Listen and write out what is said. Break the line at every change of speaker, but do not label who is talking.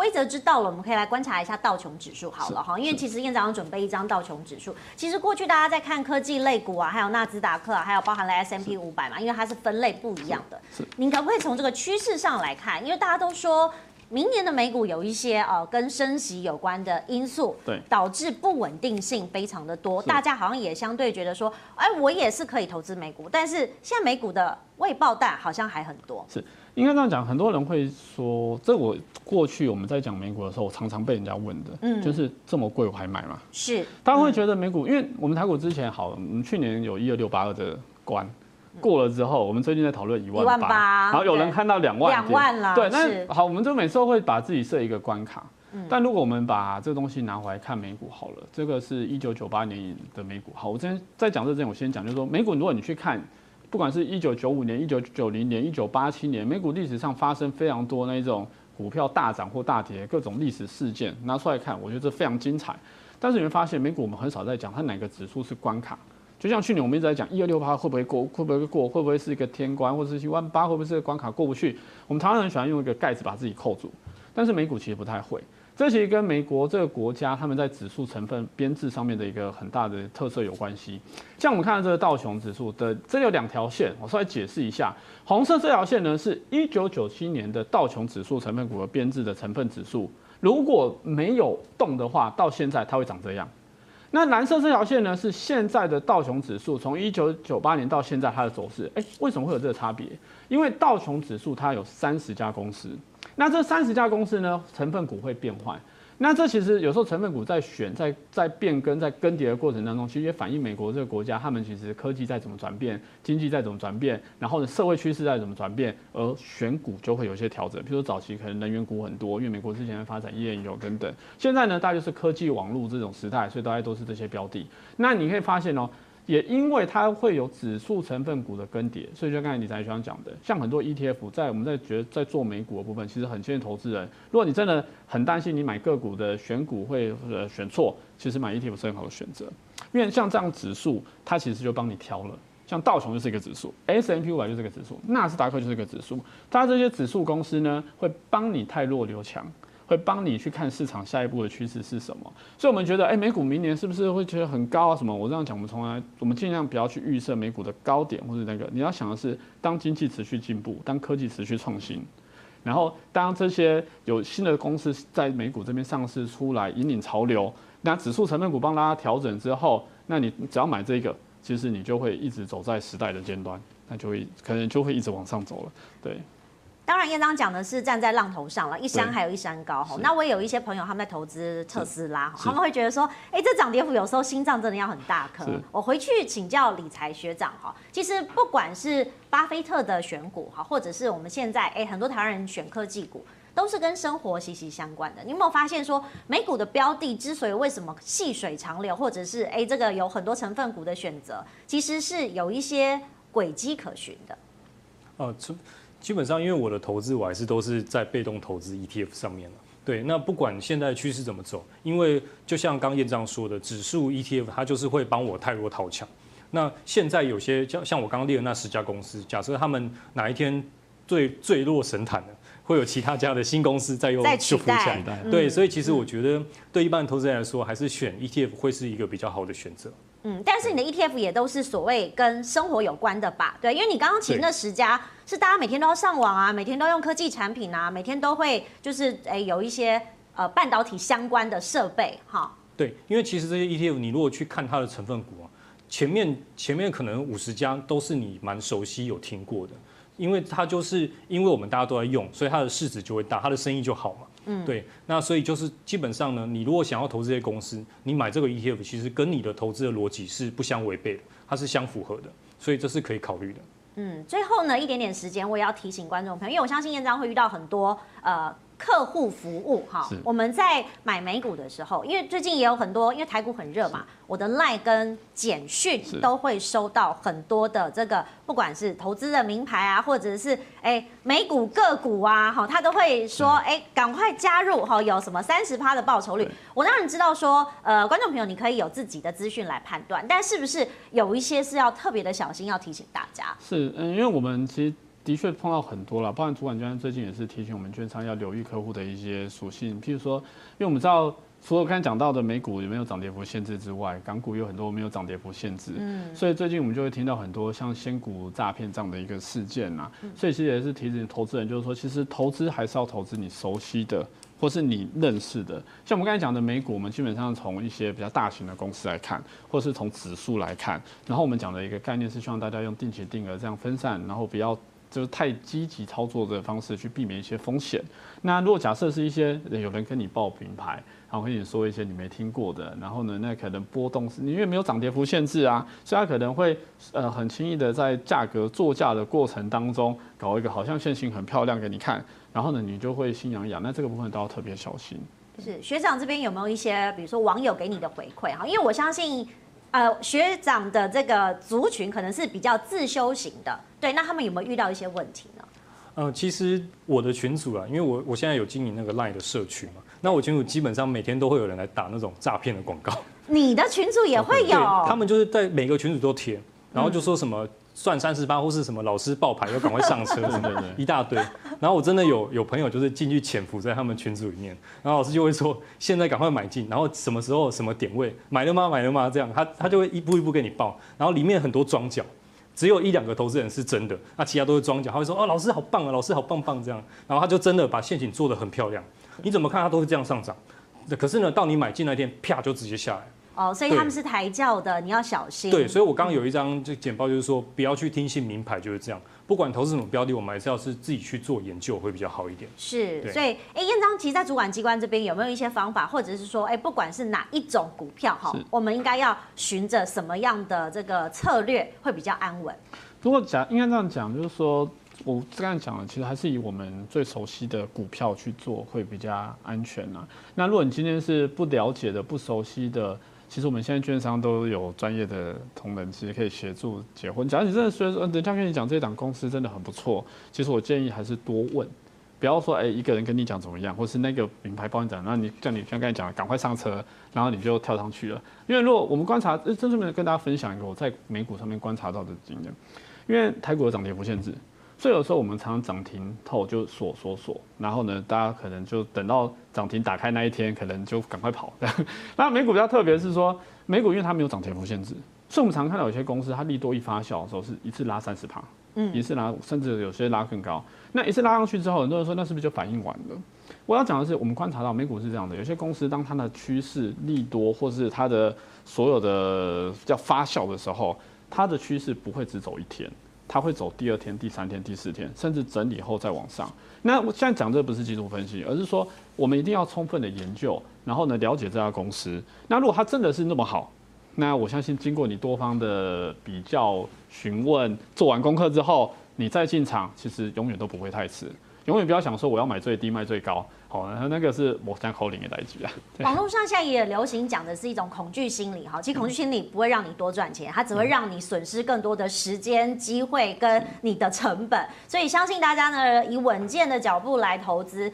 规则知道了，我们可以来观察一下道琼指数好了哈，因为其实院长准备一张道琼指数。其实过去大家在看科技类股啊，还有纳斯达克啊，还有包含了 S M P 五百嘛，因为它是分类不一样的。是。您可不可以从这个趋势上来看？因为大家都说。明年的美股有一些呃跟升息有关的因素，对，导致不稳定性非常的多，大家好像也相对觉得说，哎，我也是可以投资美股，但是现在美股的未爆弹好像还很多。
是，应该这样讲，很多人会说，这我过去我们在讲美股的时候，我常常被人家问的，嗯，就是这么贵我还买吗？
是，
大家会觉得美股，因为我们台股之前好，我们去年有一二六八二的关。过了之后，我们最近在讨论一万八，然后有人看到两万，
两万了。
对，那好，我们就每次都会把自己设一个关卡。嗯。但如果我们把这个东西拿回来看美股好了，这个是一九九八年的美股。好，我今天在讲这之前，我先讲，就是说美股，如果你去看，不管是一九九五年、一九九零年、一九八七年，美股历史上发生非常多那种股票大涨或大跌各种历史事件，拿出来看，我觉得这非常精彩。但是你会发现，美股我们很少在讲它哪个指数是关卡。就像去年我们一直在讲一二六八会不会过，会不会过，会不会是一个天关，或者是一万八会不会是个关卡过不去？我们台湾人喜欢用一个盖子把自己扣住，但是美股其实不太会。这其实跟美国这个国家他们在指数成分编制上面的一个很大的特色有关系。像我们看到这个道琼指数的，这有两条线，我稍微解释一下。红色这条线呢，是一九九七年的道琼指数成分股的编制的成分指数，如果没有动的话，到现在它会长这样。那蓝色这条线呢，是现在的道琼指数，从一九九八年到现在它的走势。哎，为什么会有这个差别？因为道琼指数它有三十家公司，那这三十家公司呢，成分股会变换。那这其实有时候成分股在选、在在变更、在更迭的过程当中，其实也反映美国这个国家，他们其实科技在怎么转变，经济在怎么转变，然后呢，社会趋势在怎么转变，而选股就会有一些调整。譬如说早期可能能源股很多，因为美国之前发展页岩油等等，现在呢，大概就是科技网络这种时代，所以大概都是这些标的。那你可以发现哦。也因为它会有指数成分股的更迭，所以就刚才理财学长讲的，像很多 ETF 在我们在觉得在做美股的部分，其实很建议投资人，如果你真的很担心你买个股的选股会呃选错，其实买 ETF 是很好的选择，因为像这样指数，它其实就帮你挑了，像道琼就是一个指数，S&P 五百就是一个指数，纳斯达克就是一个指数，它这些指数公司呢，会帮你汰弱留强。会帮你去看市场下一步的趋势是什么，所以我们觉得，哎，美股明年是不是会觉得很高啊？什么？我这样讲，我们从来我们尽量不要去预设美股的高点或者那个。你要想的是，当经济持续进步，当科技持续创新，然后当这些有新的公司在美股这边上市出来，引领潮流，那指数成分股帮大家调整之后，那你只要买这个，其实你就会一直走在时代的尖端，那就会可能就会一直往上走了，对。
当然，院长讲的是站在浪头上了，一山还有一山高哈。那我也有一些朋友他们在投资特斯拉，他们会觉得说，哎，这涨跌幅有时候心脏真的要很大颗。我回去请教理财学长哈，其实不管是巴菲特的选股哈，或者是我们现在哎很多台湾人选科技股，都是跟生活息息相关的。你有没有发现说，美股的标的之所以为什么细水长流，或者是哎这个有很多成分股的选择，其实是有一些轨迹可循的。
哦，基本上，因为我的投资我还是都是在被动投资 ETF 上面了。对，那不管现在趋势怎么走，因为就像刚院长说的，指数 ETF 它就是会帮我太弱讨强。那现在有些像像我刚刚列的那十家公司，假设他们哪一天坠坠落神坛了，会有其他家的新公司再又就浮起来。对，所以其实我觉得对一般投资人来说，还是选 ETF 会是一个比较好的选择。
嗯，但是你的 ETF 也都是所谓跟生活有关的吧？对，因为你刚刚提那十家是大家每天都要上网啊，每天都用科技产品啊，每天都会就是诶有一些呃半导体相关的设备哈。
对，因为其实这些 ETF 你如果去看它的成分股啊，前面前面可能五十家都是你蛮熟悉有听过的，因为它就是因为我们大家都在用，所以它的市值就会大，它的生意就好嘛。嗯，对，那所以就是基本上呢，你如果想要投资这些公司，你买这个 ETF，其实跟你的投资的逻辑是不相违背的，它是相符合的，所以这是可以考虑的。
嗯，最后呢，一点点时间，我也要提醒观众朋友，因为我相信燕章会遇到很多呃。客户服务哈，我们在买美股的时候，因为最近也有很多，因为台股很热嘛，我的 LINE 跟简讯都会收到很多的这个，不管是投资的名牌啊，或者是哎美股个股啊，哈，他都会说哎赶快加入哈，有什么三十趴的报酬率。我当然知道说，呃，观众朋友你可以有自己的资讯来判断，但是不是有一些是要特别的小心，要提醒大家？
是，嗯，因为我们其实。的的确碰到很多了，包含主管机关最近也是提醒我们券商要留意客户的一些属性，譬如说，因为我们知道。除了刚才讲到的美股有没有涨跌幅限制之外，港股有很多没有涨跌幅限制，嗯，所以最近我们就会听到很多像仙股诈骗这样的一个事件呐，所以其实也是提醒投资人，就是说，其实投资还是要投资你熟悉的或是你认识的，像我们刚才讲的美股，我们基本上从一些比较大型的公司来看，或是从指数来看，然后我们讲的一个概念是希望大家用定期定额这样分散，然后不要。就是太积极操作的方式去避免一些风险。那如果假设是一些有人跟你报品牌，然后跟你说一些你没听过的，然后呢，那可能波动是，你因为没有涨跌幅限制啊，所以他可能会呃很轻易的在价格作价的过程当中搞一个好像线型很漂亮给你看，然后呢，你就会心痒痒。那这个部分都要特别小心。
是学长这边有没有一些，比如说网友给你的回馈哈？因为我相信。呃，学长的这个族群可能是比较自修型的，对，那他们有没有遇到一些问题呢？
呃，其实我的群组啊，因为我我现在有经营那个 LINE 的社群嘛，那我群组基本上每天都会有人来打那种诈骗的广告。
你的群组也会有？
他们就是在每个群组都贴，然后就说什么。嗯算三十八，或是什么老师报牌要赶快上车什么的，一大堆。然后我真的有有朋友就是进去潜伏在他们群组里面，然后老师就会说现在赶快买进，然后什么时候什么点位买了吗？买了吗？这样他他就会一步一步给你报，然后里面很多装脚，只有一两个投资人是真的，那其他都是装脚。他会说哦，老师好棒啊，老师好棒棒这样，然后他就真的把陷阱做得很漂亮，你怎么看他都是这样上涨，可是呢，到你买进那天啪就直接下来。
哦，所以他们是抬轿的，你要小心。
对，所以我刚刚有一张这简报，就是说不要去听信名牌，就是这样。不管投资什么标的，我们还是要是自己去做研究，会比较好一点。
是，所以哎，燕章其实在主管机关这边有没有一些方法，或者是说，哎，不管是哪一种股票哈，我们应该要循着什么样的这个策略会比较安稳？
如果讲应该这样讲，就是说我刚才讲的，其实还是以我们最熟悉的股票去做会比较安全啊。那如果你今天是不了解的、不熟悉的，其实我们现在券商都有专业的同仁，其实可以协助结婚。假如你真的说，人家跟你讲这档公司真的很不错，其实我建议还是多问，不要说哎一个人跟你讲怎么样，或是那个品牌帮你讲，那你像你像刚才讲的，赶快上车，然后你就跳上去了。因为如果我们观察，真正的跟大家分享一个我在美股上面观察到的经验，因为台股的涨跌不限制。所以有时候我们常常涨停后就锁锁锁，然后呢，大家可能就等到涨停打开那一天，可能就赶快跑。那美股比较特别是说，美股因为它没有涨跌幅限制，所以我们常看到有些公司它利多一发酵的时候是一次拉三十趴，嗯，一次拉甚至有些拉更高。那一次拉上去之后，很多人说那是不是就反应完了？我要讲的是，我们观察到美股是这样的，有些公司当它的趋势利多或是它的所有的叫发酵的时候，它的趋势不会只走一天。他会走第二天、第三天、第四天，甚至整理后再往上。那我现在讲这不是技术分析，而是说我们一定要充分的研究，然后呢了解这家公司。那如果它真的是那么好，那我相信经过你多方的比较、询问、做完功课之后，你再进场，其实永远都不会太迟。永远不要想说我要买最低卖最高。好，然后那个是我在口令的代志啊。
网络上现在也流行讲的是一种恐惧心理，哈，其实恐惧心理不会让你多赚钱，它只会让你损失更多的时间、机会跟你的成本。所以相信大家呢，以稳健的脚步来投资。